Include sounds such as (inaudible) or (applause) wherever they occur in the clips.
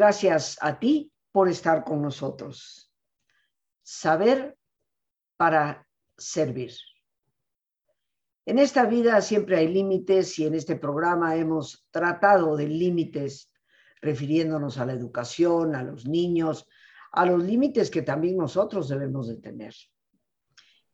Gracias a ti por estar con nosotros. Saber para servir. En esta vida siempre hay límites y en este programa hemos tratado de límites refiriéndonos a la educación, a los niños, a los límites que también nosotros debemos de tener.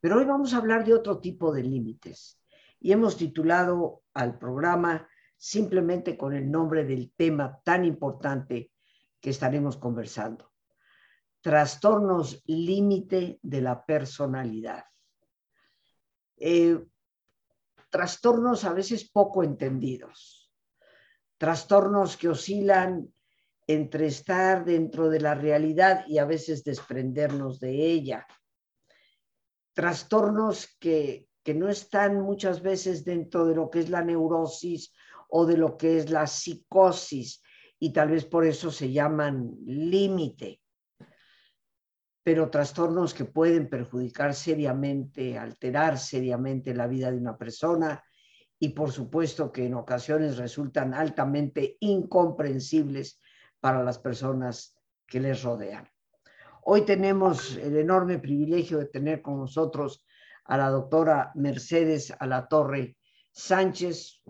Pero hoy vamos a hablar de otro tipo de límites y hemos titulado al programa simplemente con el nombre del tema tan importante que estaremos conversando. Trastornos límite de la personalidad. Eh, trastornos a veces poco entendidos, trastornos que oscilan entre estar dentro de la realidad y a veces desprendernos de ella, trastornos que, que no están muchas veces dentro de lo que es la neurosis o de lo que es la psicosis y tal vez por eso se llaman límite, pero trastornos que pueden perjudicar seriamente, alterar seriamente la vida de una persona y por supuesto que en ocasiones resultan altamente incomprensibles para las personas que les rodean. Hoy tenemos el enorme privilegio de tener con nosotros a la doctora Mercedes Alatorre Sánchez,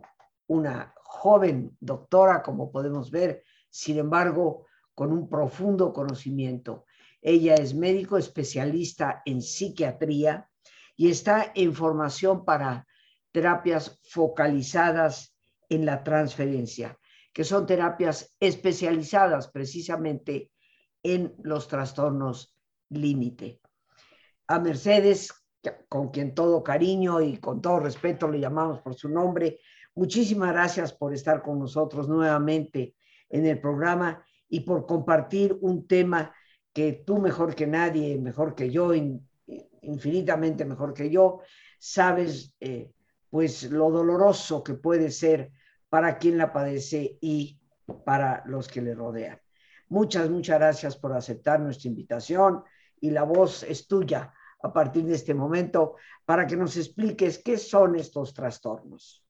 una joven doctora, como podemos ver, sin embargo, con un profundo conocimiento. Ella es médico especialista en psiquiatría y está en formación para terapias focalizadas en la transferencia, que son terapias especializadas precisamente en los trastornos límite. A Mercedes, con quien todo cariño y con todo respeto le llamamos por su nombre, Muchísimas gracias por estar con nosotros nuevamente en el programa y por compartir un tema que tú mejor que nadie, mejor que yo, infinitamente mejor que yo, sabes eh, pues lo doloroso que puede ser para quien la padece y para los que le rodean. Muchas, muchas gracias por aceptar nuestra invitación y la voz es tuya a partir de este momento para que nos expliques qué son estos trastornos.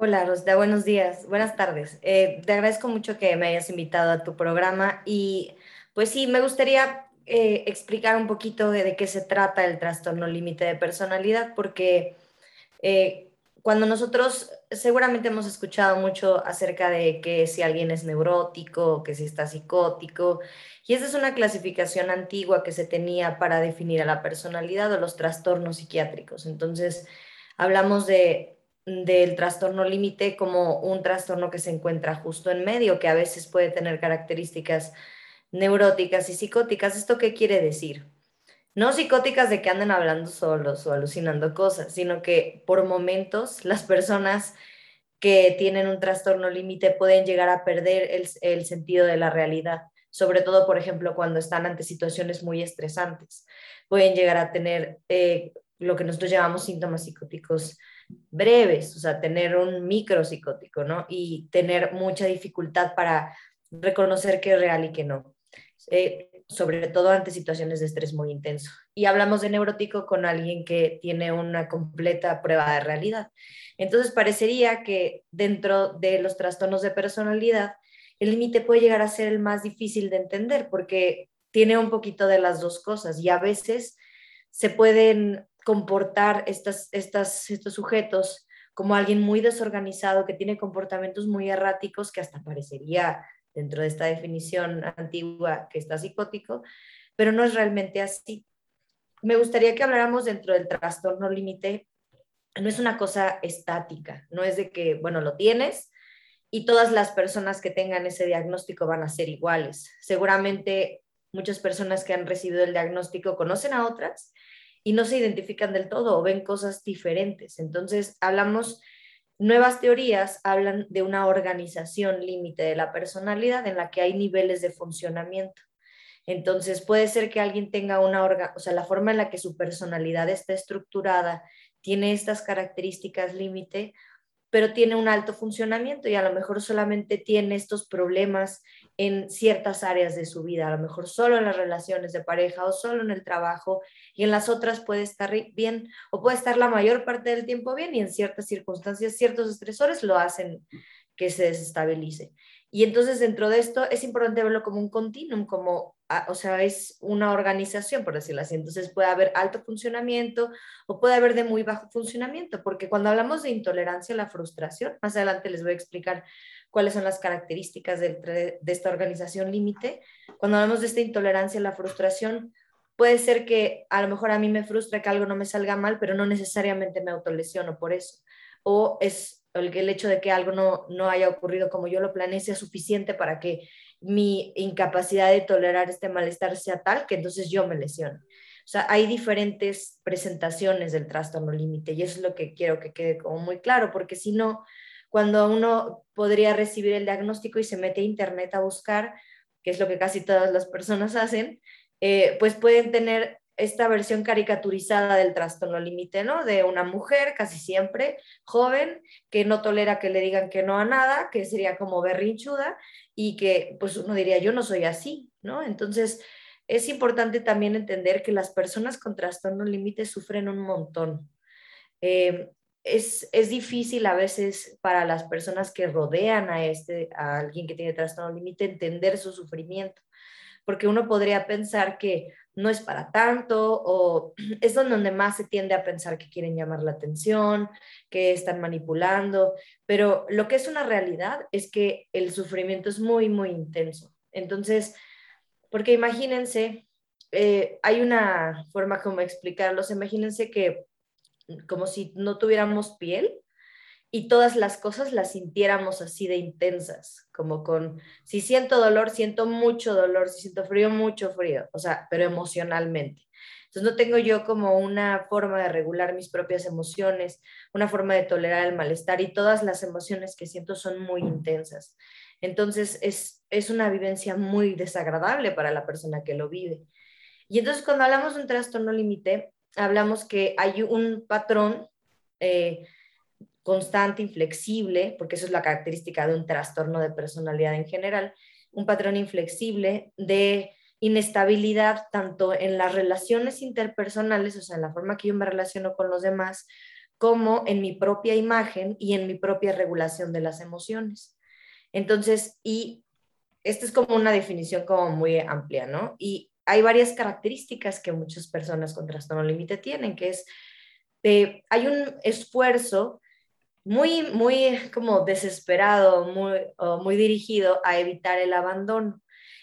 Hola, Rosda, buenos días, buenas tardes. Eh, te agradezco mucho que me hayas invitado a tu programa y pues sí, me gustaría eh, explicar un poquito de, qué se trata el trastorno límite de personalidad, porque eh, cuando nosotros seguramente hemos escuchado mucho acerca de que si alguien es neurótico, que si está psicótico, y esa es una clasificación antigua que se tenía para definir a la personalidad o los trastornos psiquiátricos. Entonces, hablamos de del trastorno límite como un trastorno que se encuentra justo en medio, que a veces puede tener características neuróticas y psicóticas. ¿Esto qué quiere decir? No psicóticas de que anden hablando solos o alucinando cosas, sino que por momentos las personas que tienen un trastorno límite pueden llegar a perder el, sentido de la realidad, sobre todo, por ejemplo, cuando están ante situaciones muy estresantes. Pueden llegar a tener eh, lo que nosotros llamamos síntomas psicóticos breves, o sea, tener un micro psicótico, ¿no? Y tener mucha dificultad para reconocer qué es real y qué no. Eh, sobre todo ante situaciones de estrés muy intenso. Y hablamos de neurótico con alguien que tiene una completa prueba de realidad. Entonces, parecería que dentro de los trastornos de personalidad, el límite puede llegar a ser el más difícil de entender porque tiene un poquito de las dos cosas y a veces se pueden comportar estas, estas, estos sujetos como alguien muy desorganizado que tiene comportamientos muy erráticos que hasta parecería dentro de esta definición antigua que está psicótico, pero no es realmente así. Me gustaría que habláramos dentro del trastorno límite. No es una cosa estática, no es de que, bueno, lo tienes y todas las personas que tengan ese diagnóstico van a ser iguales. Seguramente muchas personas que han recibido el diagnóstico conocen a otras y no se identifican del todo o ven cosas diferentes. Entonces, hablamos, nuevas teorías hablan de una organización límite de la personalidad en la que hay niveles de funcionamiento. Entonces, puede ser que alguien tenga una, o sea, la forma en la que su personalidad está estructurada tiene estas características límite, pero tiene un alto funcionamiento y a lo mejor solamente tiene estos problemas en ciertas áreas de su vida, a lo mejor solo en las relaciones de pareja o solo en el trabajo y en las otras puede estar bien o puede estar la mayor parte del tiempo bien y en ciertas circunstancias ciertos estresores lo hacen que se desestabilice. Y entonces dentro de esto es importante verlo como un continuum, como, ah, o sea, es una organización, por decirlo así. Entonces puede haber alto funcionamiento o puede haber de muy bajo funcionamiento, porque cuando hablamos de intolerancia a la frustración, más adelante les voy a explicar cuáles son las características de, esta organización límite. Cuando hablamos de esta intolerancia a la frustración, puede ser que a lo mejor a mí me frustra que algo no me salga mal, pero no necesariamente me autolesiono por eso. O es el, el hecho de que algo no, no haya ocurrido como yo lo planeé sea suficiente para que mi incapacidad de tolerar este malestar sea tal que entonces yo me lesiono. O sea, hay diferentes presentaciones del trastorno límite y eso es lo que quiero que quede como muy claro, porque si no, cuando uno podría recibir el diagnóstico y se mete a internet a buscar, que es lo que casi todas las personas hacen, eh, pues pueden tener esta versión caricaturizada del trastorno límite, ¿no? De una mujer casi siempre joven que no tolera que le digan que no a nada, que sería como berrinchuda y que pues uno diría, yo no soy así, ¿no? Entonces es importante también entender que las personas con trastorno límite sufren un montón. Eh, es, es, difícil a veces para las personas que rodean a, este, a alguien que tiene trastorno límite entender su sufrimiento, porque uno podría pensar que no es para tanto o (clears throat) es donde más se tiende a pensar que quieren llamar la atención, que están manipulando, pero lo que es una realidad es que el sufrimiento es muy, muy intenso. Entonces, porque imagínense, eh, hay una forma como explicarlos, imagínense que como si no tuviéramos piel y todas las cosas las sintiéramos así de intensas, como con, si siento dolor, siento mucho dolor, si siento frío, mucho frío, o sea, pero emocionalmente. Entonces no tengo yo como una forma de regular mis propias emociones, una forma de tolerar el malestar y todas las emociones que siento son muy intensas. Entonces es, es una vivencia muy desagradable para la persona que lo vive. Y entonces cuando hablamos de un trastorno límite, hablamos que hay un patrón eh, constante, inflexible, porque eso es la característica de un trastorno de personalidad en general, un patrón inflexible de inestabilidad tanto en las relaciones interpersonales, o sea, en la forma que yo me relaciono con los demás, como en mi propia imagen y en mi propia regulación de las emociones. Entonces, y esta es como una definición como muy amplia, ¿no? Y hay varias características que muchas personas con trastorno límite tienen, que es, eh, hay un esfuerzo muy, muy como desesperado, muy, muy dirigido a evitar el abandono.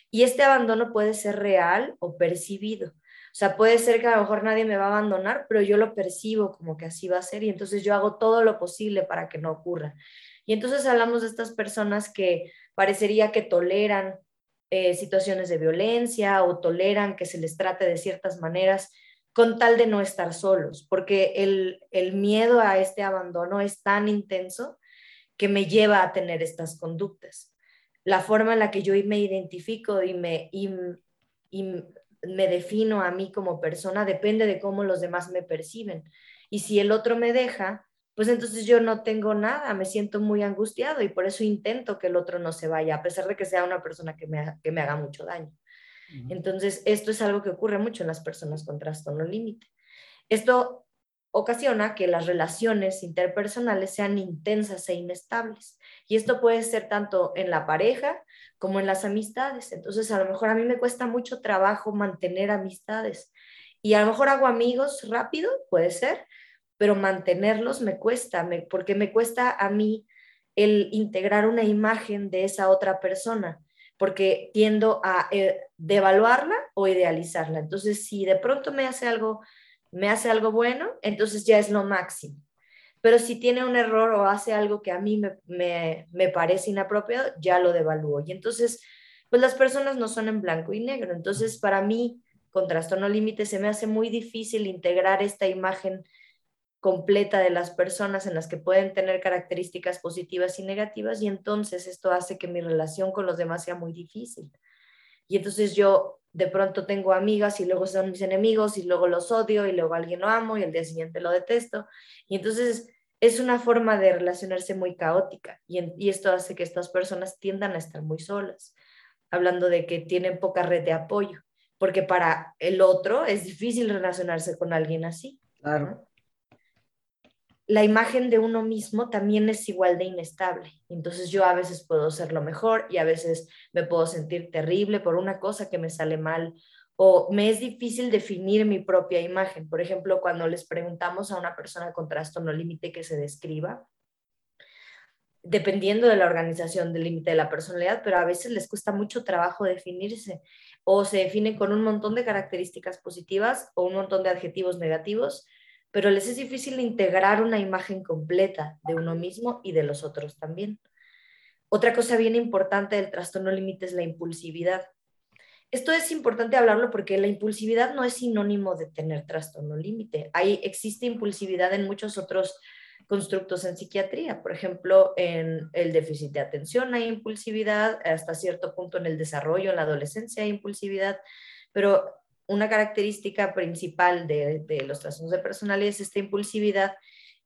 Y este abandono puede ser real o percibido. O sea, puede ser que a lo mejor nadie me va a abandonar, pero yo lo percibo como que así va a ser y entonces yo hago todo lo posible para que no ocurra. Y entonces hablamos de estas personas que parecería que toleran eh, situaciones de violencia o toleran que se les trate de ciertas maneras con tal de no estar solos, porque el, miedo a este abandono es tan intenso que me lleva a tener estas conductas. La forma en la que yo me identifico y me, y, me defino a mí como persona depende de cómo los demás me perciben. Y si el otro me deja, pues entonces yo no tengo nada, me siento muy angustiado y por eso intento que el otro no se vaya, a pesar de que sea una persona que me, que me haga mucho daño. Entonces, esto es algo que ocurre mucho en las personas con trastorno límite. Esto ocasiona que las relaciones interpersonales sean intensas e inestables. Y esto puede ser tanto en la pareja como en las amistades. Entonces, a lo mejor a mí me cuesta mucho trabajo mantener amistades. Y a lo mejor hago amigos rápido, puede ser, pero mantenerlos me cuesta, porque me cuesta a mí el integrar una imagen de esa otra persona porque tiendo a eh, devaluarla o idealizarla. Entonces, si de pronto me hace algo, me hace algo bueno, entonces ya es lo máximo. Pero si tiene un error o hace algo que a mí me, me, parece inapropiado, ya lo devalúo. Y entonces, pues las personas no son en blanco y negro. Entonces, para mí, con trastorno límite, se me hace muy difícil integrar esta imagen completa de las personas en las que pueden tener características positivas y negativas y entonces esto hace que mi relación con los demás sea muy difícil. Y entonces yo de pronto tengo amigas y luego son mis enemigos y luego los odio y luego alguien lo amo y el día siguiente lo detesto. Y entonces es una forma de relacionarse muy caótica y, esto hace que estas personas tiendan a estar muy solas, hablando de que tienen poca red de apoyo, porque para el otro es difícil relacionarse con alguien así. Claro. La imagen de uno mismo también es igual de inestable. Entonces yo a veces puedo ser lo mejor y a veces me puedo sentir terrible por una cosa que me sale mal o me es difícil definir mi propia imagen. Por ejemplo, cuando les preguntamos a una persona con trastorno límite que se describa, dependiendo de la organización del límite de la personalidad, pero a veces les cuesta mucho trabajo definirse o se definen con un montón de características positivas o un montón de adjetivos negativos, pero les es difícil integrar una imagen completa de uno mismo y de los otros también. Otra cosa bien importante del trastorno límite es la impulsividad. Esto es importante hablarlo porque la impulsividad no es sinónimo de tener trastorno límite. Ahí existe impulsividad en muchos otros constructos en psiquiatría. Por ejemplo, en el déficit de atención hay impulsividad, hasta cierto punto en el desarrollo, en la adolescencia hay impulsividad, pero una característica principal de, los trastornos de personalidad es esta impulsividad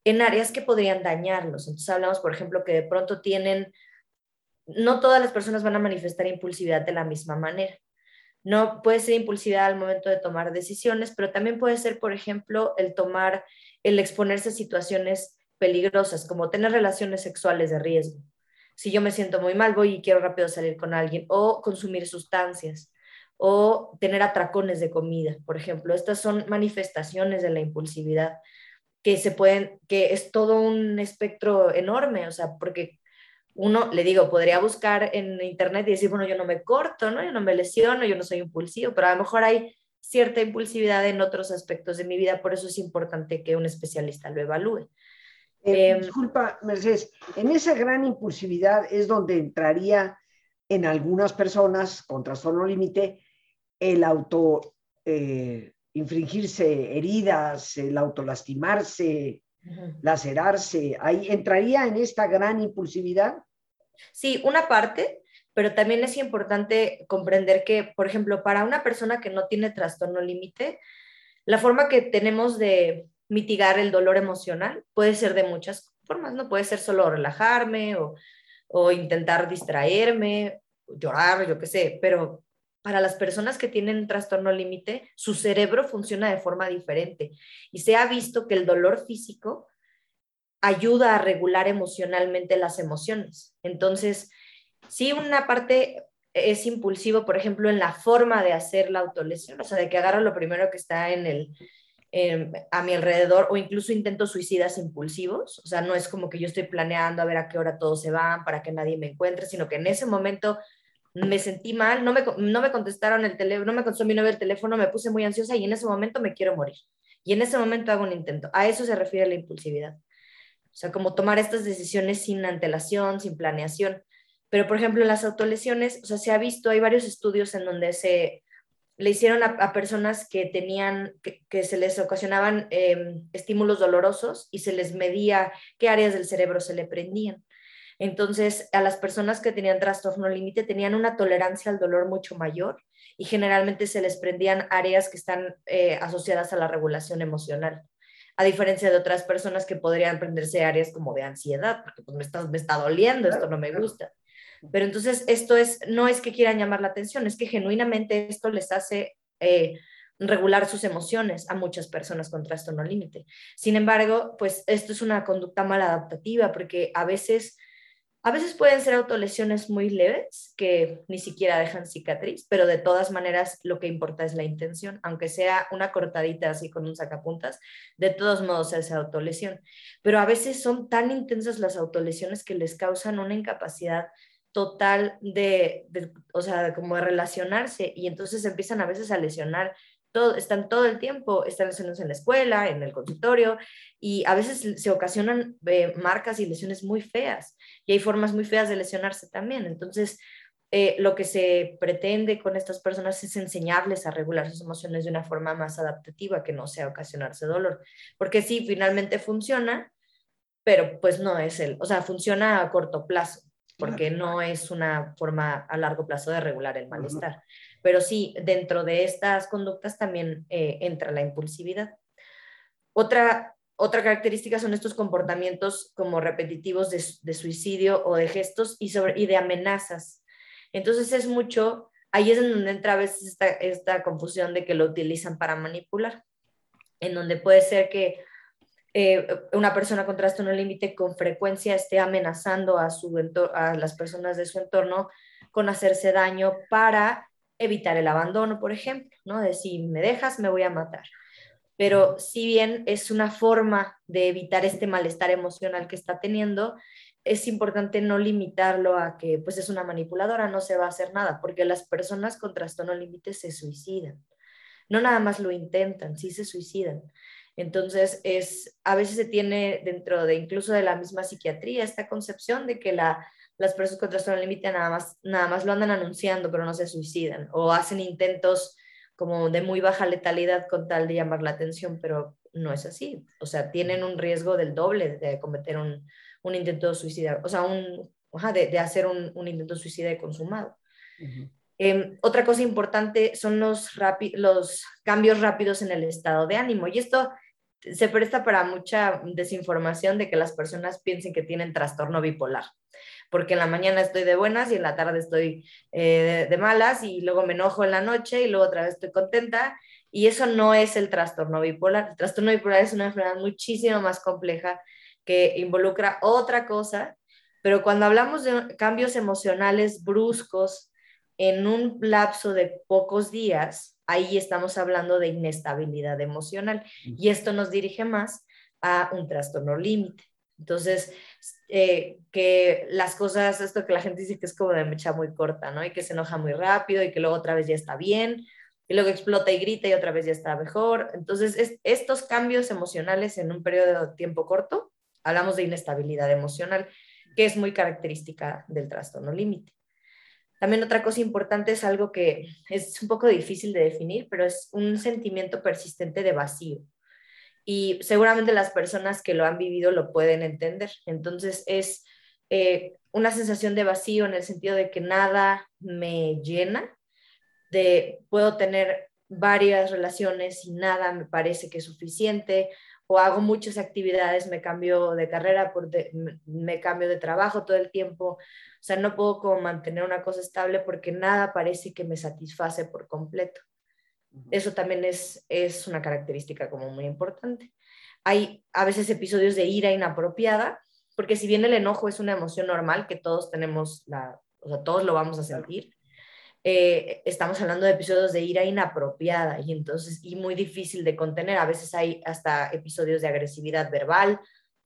en áreas que podrían dañarlos. Entonces hablamos, por ejemplo, que de pronto tienen, no todas las personas van a manifestar impulsividad de la misma manera. No puede ser impulsividad al momento de tomar decisiones, pero también puede ser, por ejemplo, el tomar, el exponerse a situaciones peligrosas, como tener relaciones sexuales de riesgo. Si yo me siento muy mal, voy y quiero rápido salir con alguien, o consumir sustancias, o tener atracones de comida, por ejemplo. Estas son manifestaciones de la impulsividad que se pueden, que es todo un espectro enorme, o sea, porque uno, le digo, podría buscar en internet y decir, bueno, yo no me corto, ¿no? Yo no me lesiono, yo no soy impulsivo, pero a lo mejor hay cierta impulsividad en otros aspectos de mi vida, por eso es importante que un especialista lo evalúe. Eh, em, disculpa, Mercedes, en esa gran impulsividad es donde entraría en algunas personas con trastorno límite el auto eh, infringirse heridas, el autolastimarse, lacerarse. ¿Ahí entraría en esta gran impulsividad? Sí, una parte, pero también es importante comprender que, por ejemplo, para una persona que no tiene trastorno límite, la forma que tenemos de mitigar el dolor emocional puede ser de muchas formas, ¿no? Puede ser solo relajarme o, o intentar distraerme, llorar, yo qué sé, pero para las personas que tienen trastorno límite, su cerebro funciona de forma diferente y se ha visto que el dolor físico ayuda a regular emocionalmente las emociones. Entonces, si una parte es impulsivo, por ejemplo, en la forma de hacer la autolesión, o sea, de que agarro lo primero que está en el, a mi alrededor o incluso intentos suicidas impulsivos, o sea, no es como que yo estoy planeando a ver a qué hora todos se van para que nadie me encuentre, sino que en ese momento me sentí mal, no me, no me contestaron el teléfono, no me contestó mi novio el teléfono, me puse muy ansiosa y en ese momento me quiero morir. Y en ese momento hago un intento. A eso se refiere la impulsividad. O sea, como tomar estas decisiones sin antelación, sin planeación. Pero, por ejemplo, en las autolesiones, o sea, se ha visto, hay varios estudios en donde se le hicieron a, personas que tenían, que, se les ocasionaban em, estímulos dolorosos y se les medía qué áreas del cerebro se le prendían. Entonces, a las personas que tenían trastorno límite tenían una tolerancia al dolor mucho mayor y generalmente se les prendían áreas que están eh, asociadas a la regulación emocional, a diferencia de otras personas que podrían prenderse áreas como de ansiedad, porque pues me está, me está doliendo, esto no me gusta. Pero entonces esto es, no es que quieran llamar la atención, es que genuinamente esto les hace eh, regular sus emociones a muchas personas con trastorno límite. Sin embargo, pues esto es una conducta maladaptativa porque a veces a veces pueden ser autolesiones muy leves que ni siquiera dejan cicatriz, pero de todas maneras lo que importa es la intención, aunque sea una cortadita así con un sacapuntas, de todos modos es autolesión. Pero a veces son tan intensas las autolesiones que les causan una incapacidad total de, o sea, como de relacionarse y entonces empiezan a veces a lesionar están todo el tiempo, están lesiones en la escuela, en el consultorio, y a veces se ocasionan eh, marcas y lesiones muy feas, y hay formas muy feas de lesionarse también. Entonces, eh, lo que se pretende con estas personas es enseñarles a regular sus emociones de una forma más adaptativa, que no sea ocasionarse dolor, porque sí, finalmente funciona, pero pues no es el, o sea, funciona a corto plazo, porque no es una forma a largo plazo de regular el malestar. Pero sí, dentro de estas conductas también eh, entra la impulsividad. Otra, otra característica son estos comportamientos como repetitivos de, suicidio o de gestos y, sobre, y de amenazas. Entonces es mucho, ahí es en donde entra a veces esta, esta confusión de que lo utilizan para manipular, en donde puede ser que eh, una persona con trastorno límite con frecuencia esté amenazando a, su a las personas de su entorno con hacerse daño para evitar el abandono, por ejemplo, ¿no? De si me dejas, me voy a matar. Pero si bien es una forma de evitar este malestar emocional que está teniendo, es importante no limitarlo a que pues es una manipuladora, no se va a hacer nada, porque las personas con trastorno límite se suicidan. No nada más lo intentan, sí se suicidan. Entonces, es, a veces se tiene dentro de incluso de la misma psiquiatría esta concepción de que la, las personas con trastorno límite nada más, nada más lo andan anunciando, pero no se suicidan o hacen intentos como de muy baja letalidad con tal de llamar la atención, pero no es así. O sea, tienen un riesgo del doble de cometer un, un intento suicida, o sea, un, de, hacer un, un, intento suicida consumado. Em, otra cosa importante son los, los cambios rápidos en el estado de ánimo. Y esto se presta para mucha desinformación de que las personas piensen que tienen trastorno bipolar, porque en la mañana estoy de buenas y en la tarde estoy eh, de, malas y luego me enojo en la noche y luego otra vez estoy contenta. Y eso no es el trastorno bipolar. El trastorno bipolar es una enfermedad muchísimo más compleja que involucra otra cosa, pero cuando hablamos de cambios emocionales bruscos en un lapso de pocos días, ahí estamos hablando de inestabilidad emocional y esto nos dirige más a un trastorno límite. Entonces, eh, que las cosas, esto que la gente dice que es como de mecha muy corta, ¿no? Y que se enoja muy rápido y que luego otra vez ya está bien, y luego explota y grita y otra vez ya está mejor. Entonces, estos cambios emocionales en un periodo de tiempo corto, hablamos de inestabilidad emocional, que es muy característica del trastorno límite. También otra cosa importante es algo que es un poco difícil de definir, pero es un sentimiento persistente de vacío. Y seguramente las personas que lo han vivido lo pueden entender. Entonces es eh, una sensación de vacío en el sentido de que nada me llena, de puedo tener varias relaciones y nada me parece que es suficiente, o hago muchas actividades, me cambio de carrera, por me cambio de trabajo todo el tiempo, o sea, no puedo como mantener una cosa estable porque nada parece que me satisface por completo. Eso también es, es una característica como muy importante. Hay a veces episodios de ira inapropiada, porque si bien el enojo es una emoción normal que todos tenemos, la, o sea, todos lo vamos a sentir, eh, estamos hablando de episodios de ira inapropiada y entonces y muy difícil de contener. A veces hay hasta episodios de agresividad verbal,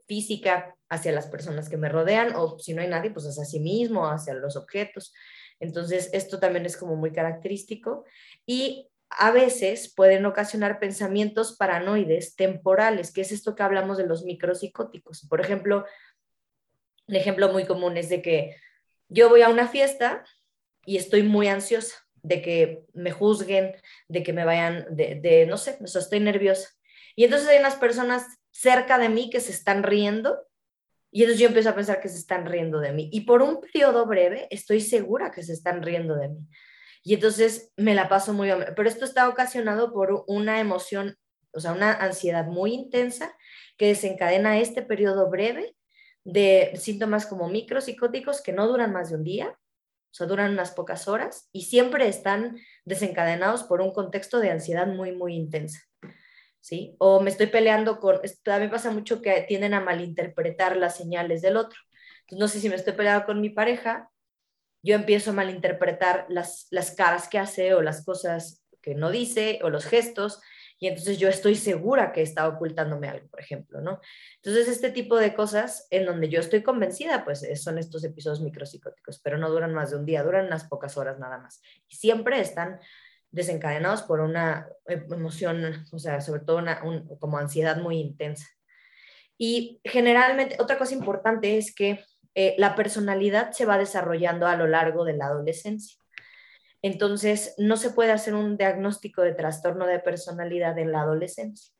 física hacia las personas que me rodean o si no hay nadie, pues hacia sí mismo, hacia los objetos. Entonces, esto también es como muy característico y a veces pueden ocasionar pensamientos paranoides temporales, que es esto que hablamos de los micropsicóticos. Por ejemplo, un ejemplo muy común es de que yo voy a una fiesta y estoy muy ansiosa de que me juzguen, de que me vayan, de, no sé, o sea, estoy nerviosa. Y entonces hay unas personas cerca de mí que se están riendo y entonces yo empiezo a pensar que se están riendo de mí. Y por un periodo breve estoy segura que se están riendo de mí. Y entonces me la paso muy... Pero esto está ocasionado por una emoción, o sea, una ansiedad muy intensa que desencadena este periodo breve de síntomas como micropsicóticos que no duran más de un día, o sea, duran unas pocas horas y siempre están desencadenados por un contexto de ansiedad muy, muy intensa. ¿Sí? O me estoy peleando con, también pasa mucho que tienden a malinterpretar las señales del otro. No sé si me estoy peleando con mi pareja, yo empiezo a malinterpretar las, las caras que hace o las cosas que no dice o los gestos y entonces yo estoy segura que está ocultándome algo, por ejemplo, ¿no? Entonces, este tipo de cosas en donde yo estoy convencida, pues eh, son estos episodios micropsicóticos, pero no duran más de un día, duran unas pocas horas nada más. Y siempre están desencadenados por una emoción, o sea, sobre todo una, como ansiedad muy intensa. Y generalmente, otra cosa importante es que eh, la personalidad se va desarrollando a lo largo de la adolescencia. Entonces, no se puede hacer un diagnóstico de trastorno de personalidad en la adolescencia.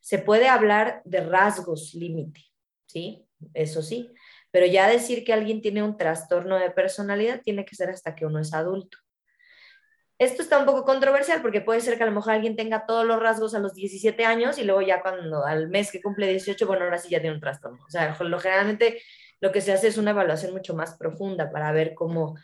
Se puede hablar de rasgos límite, ¿sí? Eso sí, pero ya decir que alguien tiene un trastorno de personalidad tiene que ser hasta que uno es adulto. Esto está un poco controversial porque puede ser que a lo mejor alguien tenga todos los rasgos a los 17 años y luego ya cuando al mes que cumple 18, bueno, ahora sí ya tiene un trastorno. O sea, lo, generalmente lo que se hace es una evaluación mucho más profunda para ver cómo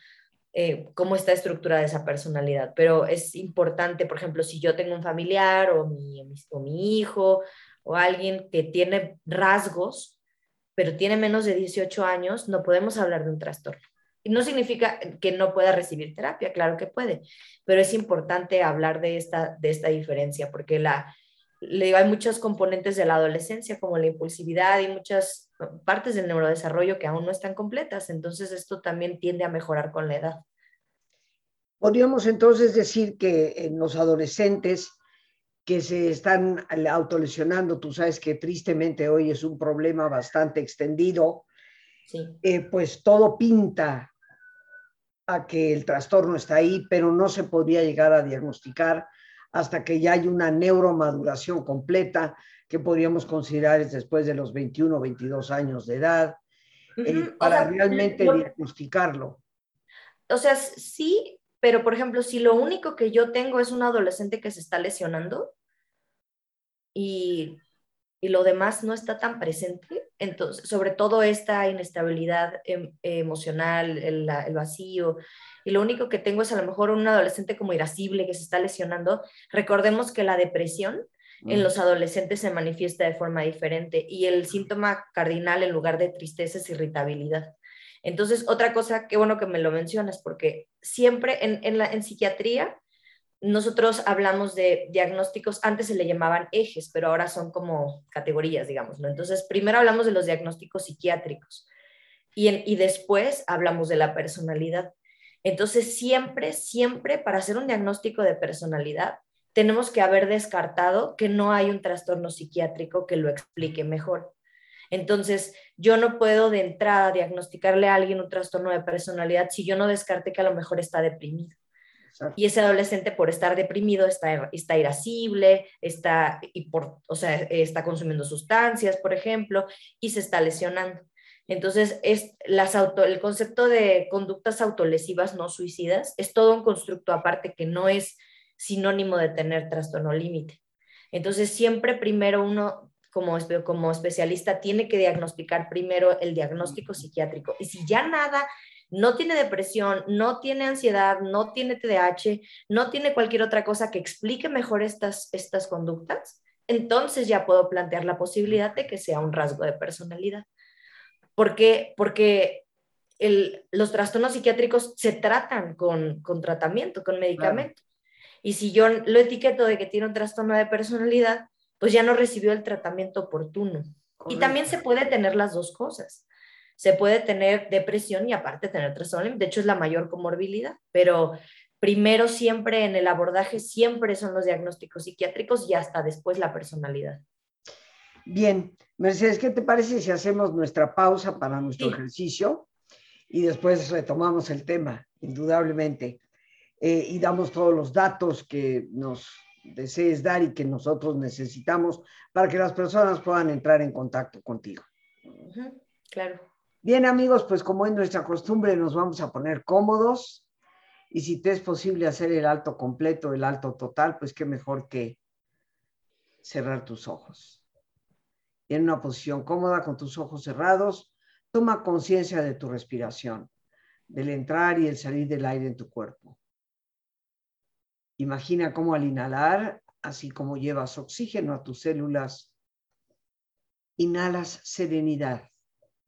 eh, cómo está estructurada esa personalidad. Pero es importante, por ejemplo, si yo tengo un familiar o mi, o mi hijo o alguien que tiene rasgos, pero tiene menos de 18 años, no podemos hablar de un trastorno. No significa que no pueda recibir terapia, claro que puede, pero es importante hablar de esta, de esta diferencia, porque la, le digo, hay muchos componentes de la adolescencia, como la impulsividad y muchas partes del neurodesarrollo que aún no están completas, entonces esto también tiende a mejorar con la edad. Podríamos entonces decir que en los adolescentes que se están autolesionando, tú sabes que tristemente hoy es un problema bastante extendido, eh, pues todo pinta a que el trastorno está ahí, pero no se podría llegar a diagnosticar hasta que ya hay una neuromaduración completa que podríamos considerar después de los 21 o 22 años de edad, eh, para realmente diagnosticarlo. O sea, sí, pero por ejemplo, si lo único que yo tengo es un adolescente que se está lesionando y, y lo demás no está tan presente, entonces, sobre todo esta inestabilidad em, emocional, el, el, vacío, y lo único que tengo es a lo mejor un adolescente como irascible que se está lesionando, recordemos que la depresión en mm. los adolescentes se manifiesta de forma diferente y el síntoma cardinal en lugar de tristeza es irritabilidad. Entonces, otra cosa, qué bueno que me lo mencionas, porque siempre en, la, en psiquiatría nosotros hablamos de diagnósticos, antes se le llamaban ejes, pero ahora son como categorías, digamos, ¿no? Entonces, primero hablamos de los diagnósticos psiquiátricos y, después hablamos de la personalidad. Entonces, siempre, siempre para hacer un diagnóstico de personalidad, tenemos que haber descartado que no hay un trastorno psiquiátrico que lo explique mejor. Entonces, yo no puedo de entrada diagnosticarle a alguien un trastorno de personalidad si yo no descarte que a lo mejor está deprimido. Y ese adolescente por estar deprimido está, está irascible, está, y por, o sea, está consumiendo sustancias, por ejemplo, y se está lesionando. Entonces, es las auto, el concepto de conductas autolesivas no suicidas es todo un constructo aparte que no es sinónimo de tener trastorno límite. Entonces, siempre primero uno como, como especialista tiene que diagnosticar primero el diagnóstico psiquiátrico. Y si ya nada, no tiene depresión, no tiene ansiedad, no tiene TDAH, no tiene cualquier otra cosa que explique mejor estas, estas conductas, entonces ya puedo plantear la posibilidad de que sea un rasgo de personalidad. ¿Por qué? Porque el, los trastornos psiquiátricos se tratan con, con tratamiento, con medicamento. Y si yo lo etiqueto de que tiene un trastorno de personalidad, pues ya no recibió el tratamiento oportuno. Y también se puede tener las dos cosas. Se puede tener depresión y aparte tener trastorno. De hecho, es la mayor comorbilidad, pero primero siempre en el abordaje, siempre son los diagnósticos psiquiátricos y hasta después la personalidad. Bien, Mercedes, ¿qué te parece si hacemos nuestra pausa para nuestro ejercicio y después retomamos el tema, indudablemente, eh, y damos todos los datos que nos desees dar y que nosotros necesitamos para que las personas puedan entrar en contacto contigo. claro. Bien amigos, pues como es nuestra costumbre, nos vamos a poner cómodos y si te es posible hacer el alto completo, el alto total, pues qué mejor que cerrar tus ojos. Y en una posición cómoda con tus ojos cerrados, toma conciencia de tu respiración, del entrar y el salir del aire en tu cuerpo. Imagina cómo al inhalar, así como llevas oxígeno a tus células, inhalas serenidad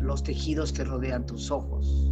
Los tejidos que rodean tus ojos.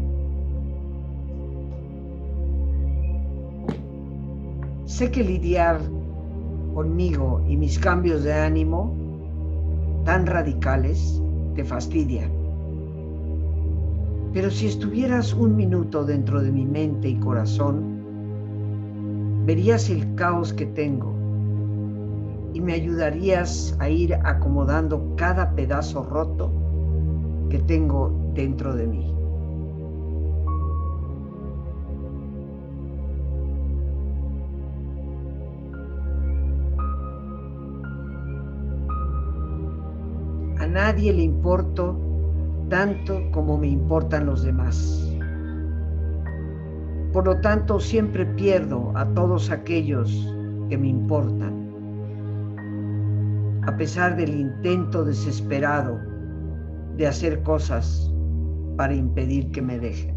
Sé que lidiar conmigo y mis cambios de ánimo tan radicales te fastidia. Pero si estuvieras un minuto dentro de mi mente y corazón, verías el caos que tengo y me ayudarías a ir acomodando cada pedazo roto que tengo dentro de mí. Nadie le importo tanto como me importan los demás. Por lo tanto, siempre pierdo a todos aquellos que me importan, a pesar del intento desesperado de hacer cosas para impedir que me dejen.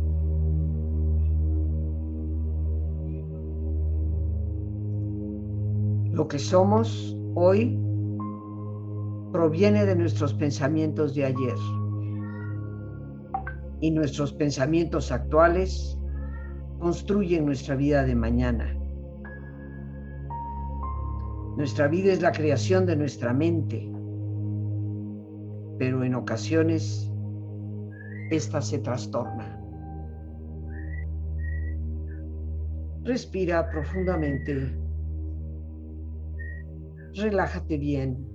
Lo que somos hoy proviene de nuestros pensamientos de ayer y nuestros pensamientos actuales construyen nuestra vida de mañana. Nuestra vida es la creación de nuestra mente, pero en ocasiones esta se trastorna. Respira profundamente. Relájate bien.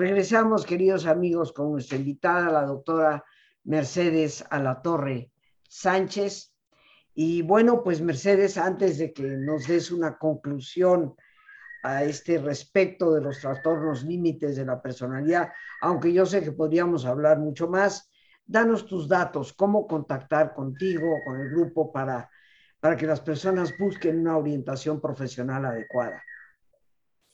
Regresamos, queridos amigos, con nuestra invitada, la doctora Mercedes Alatorre Sánchez. Y bueno, pues Mercedes, antes de que nos des una conclusión a este respecto de los trastornos límites de la personalidad, aunque yo sé que podríamos hablar mucho más. Danos tus datos, cómo contactar contigo, con el grupo, para, para que las personas busquen una orientación profesional adecuada.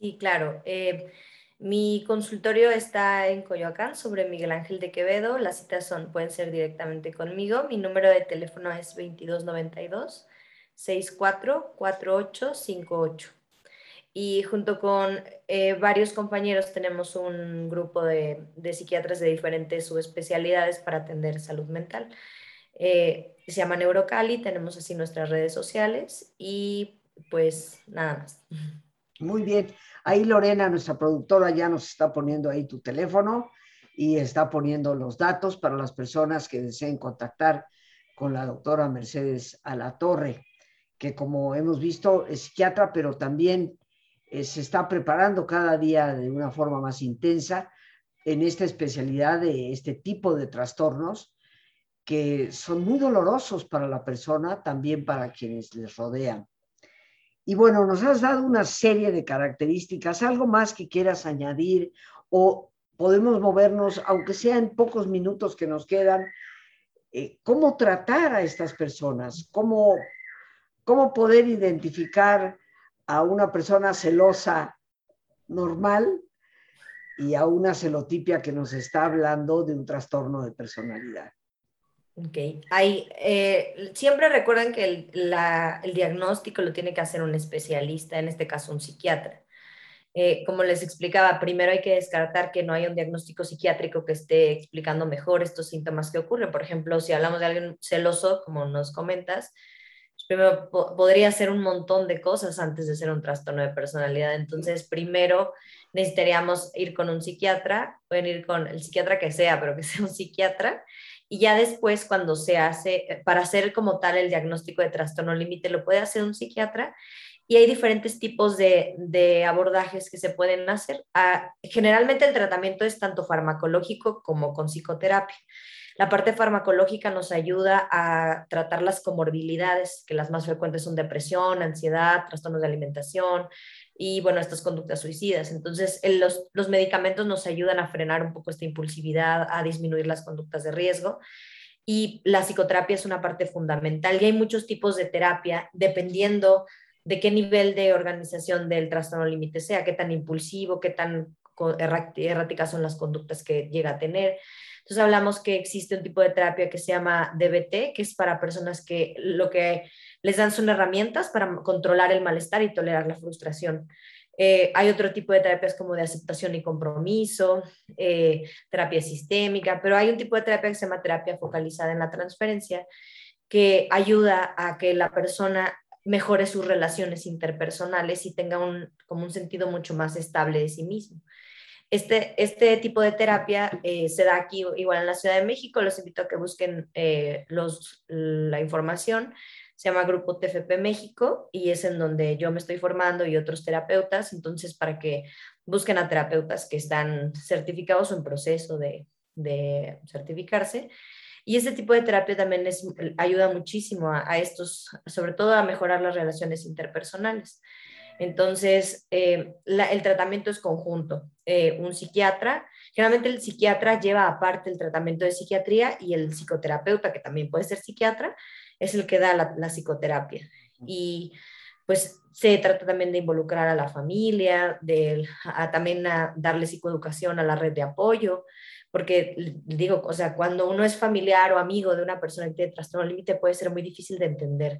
Sí, claro. Eh, mi consultorio está en Coyoacán, sobre Miguel Ángel de Quevedo. Las citas son, pueden ser directamente conmigo. Mi número de teléfono es 2292 644858 y junto con eh, varios compañeros tenemos un grupo de, psiquiatras de diferentes subespecialidades para atender salud mental. Eh, se llama Neurocali, tenemos así nuestras redes sociales y pues nada más. (laughs) Muy bien. Ahí Lorena, nuestra productora, ya nos está poniendo ahí tu teléfono y está poniendo los datos para las personas que deseen contactar con la doctora Mercedes Alatorre, que como hemos visto es psiquiatra, pero también eh, se está preparando cada día de una forma más intensa en esta especialidad de este tipo de trastornos que son muy dolorosos para la persona, también para quienes les rodean. Y bueno, nos has dado una serie de características, algo más que quieras añadir o podemos movernos, aunque sea en pocos minutos que nos quedan, eh, cómo tratar a estas personas, cómo, cómo poder identificar a una persona celosa normal y a una celotipia que nos está hablando de un trastorno de personalidad. Ok, Hay, eh, siempre recuerden que el, el, diagnóstico lo tiene que hacer un especialista, en este caso un psiquiatra. Eh, como les explicaba, primero hay que descartar que no haya un diagnóstico psiquiátrico que esté explicando mejor estos síntomas que ocurren. Por ejemplo, si hablamos de alguien celoso, como nos comentas, primero podría ser un montón de cosas antes de ser un trastorno de personalidad. Entonces, primero necesitaríamos ir con un psiquiatra, pueden ir con el psiquiatra que sea, pero que sea un psiquiatra. Y ya después, cuando se hace, para hacer como tal el diagnóstico de trastorno límite, lo puede hacer un psiquiatra. Y hay diferentes tipos de, de abordajes que se pueden hacer. Ah, generalmente el tratamiento es tanto farmacológico como con psicoterapia. La parte farmacológica nos ayuda a tratar las comorbilidades, que las más frecuentes son depresión, ansiedad, trastornos de alimentación y, bueno, estas conductas suicidas. Entonces, los, los medicamentos nos ayudan a frenar un poco esta impulsividad, a disminuir las conductas de riesgo y la psicoterapia es una parte fundamental. Y hay muchos tipos de terapia dependiendo de qué nivel de organización del trastorno límite sea, qué tan impulsivo, qué tan erráticas son las conductas que llega a tener. Entonces hablamos que existe un tipo de terapia que se llama DBT, que es para personas que lo que les dan son herramientas para controlar el malestar y tolerar la frustración. Eh, hay otro tipo de terapias como de aceptación y compromiso, eh, terapia sistémica, pero hay un tipo de terapia que se llama terapia focalizada en la transferencia, que ayuda a que la persona mejore sus relaciones interpersonales y tenga un, como un sentido mucho más estable de sí mismo. Este, este tipo de terapia eh, se da aquí igual en la Ciudad de México. Los invito a que busquen eh, los, la información. Se llama Grupo TFP México y es en donde yo me estoy formando y otros terapeutas. Entonces, para que busquen a terapeutas que están certificados o en proceso de, de certificarse. Y ese tipo de terapia también es, ayuda muchísimo a, a, estos, sobre todo a mejorar las relaciones interpersonales. Entonces, eh, el tratamiento es conjunto. Eh, un psiquiatra, generalmente el psiquiatra lleva aparte el tratamiento de psiquiatría y el psicoterapeuta, que también puede ser psiquiatra, es el que da la, psicoterapia. Y pues se trata también de involucrar a la familia, de también a darle psicoeducación a la red de apoyo, porque digo, o sea, cuando uno es familiar o amigo de una persona que tiene trastorno límite puede ser muy difícil de entender.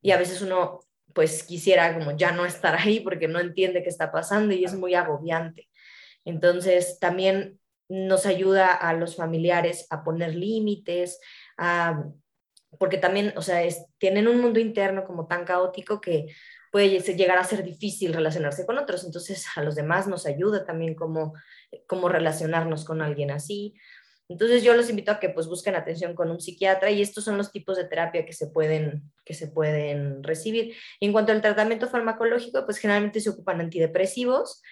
Y a veces uno pues quisiera como ya no estar ahí porque no entiende qué está pasando y es muy agobiante. Entonces, también nos ayuda a los familiares a poner límites, porque también, o sea, tienen un mundo interno como tan caótico que puede llegar a ser difícil relacionarse con otros. Entonces, a los demás nos ayuda también como, como relacionarnos con alguien así. Entonces yo los invito a que pues busquen atención con un psiquiatra y estos son los tipos de terapia que se pueden, que se pueden recibir. En cuanto al tratamiento farmacológico, pues generalmente se ocupan antidepresivos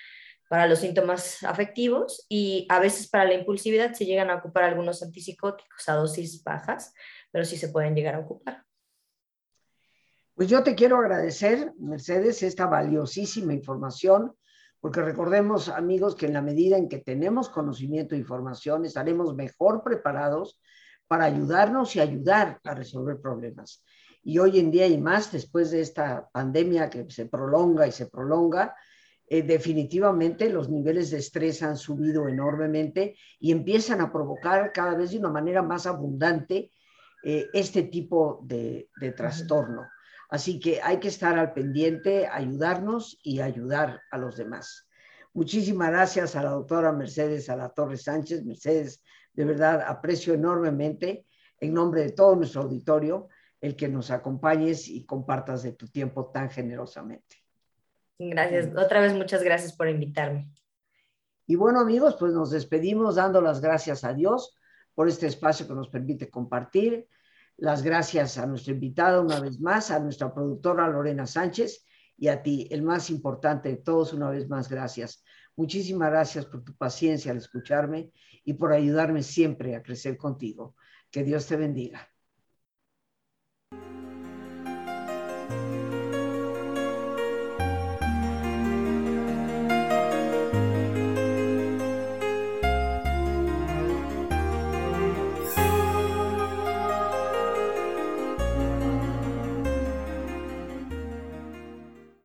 para los síntomas afectivos y a veces para la impulsividad se llegan a ocupar algunos antipsicóticos a dosis bajas, pero sí se pueden llegar a ocupar. Pues yo te quiero agradecer, Mercedes, esta valiosísima información porque recordemos, amigos, que en la medida en que tenemos conocimiento e información, estaremos mejor preparados para ayudarnos y ayudar a resolver problemas. Y hoy en día y más, después de esta pandemia que se prolonga y se prolonga, eh, definitivamente los niveles de estrés han subido enormemente y empiezan a provocar cada vez de una manera más abundante eh, este tipo de, de trastorno. Así que hay que estar al pendiente, ayudarnos y ayudar a los demás. Muchísimas gracias a la doctora Mercedes a la Torre Sánchez. Mercedes, de verdad aprecio enormemente en nombre de todo nuestro auditorio el que nos acompañes y compartas de tu tiempo tan generosamente. Gracias. Otra vez muchas gracias por invitarme. Y bueno amigos, pues nos despedimos dando las gracias a Dios por este espacio que nos permite compartir las gracias a nuestra invitada una vez más, a nuestra productora Lorena Sánchez y a ti, el más importante de todos, una vez más, gracias. Muchísimas gracias por tu paciencia al escucharme y por ayudarme siempre a crecer contigo. Que Dios te bendiga.